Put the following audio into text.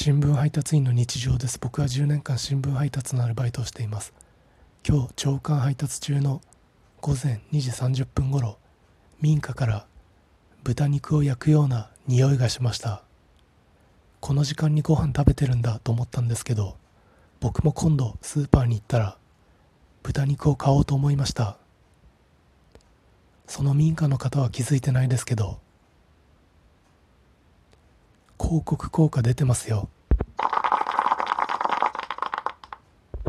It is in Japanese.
新聞配達員の日常です。僕は10年間新聞配達のアルバイトをしています。今日朝刊配達中の午前2時30分頃民家から豚肉を焼くような匂いがしました。この時間にご飯食べてるんだと思ったんですけど僕も今度スーパーに行ったら豚肉を買おうと思いました。その民家の方は気づいてないですけど広告効果出てますよ。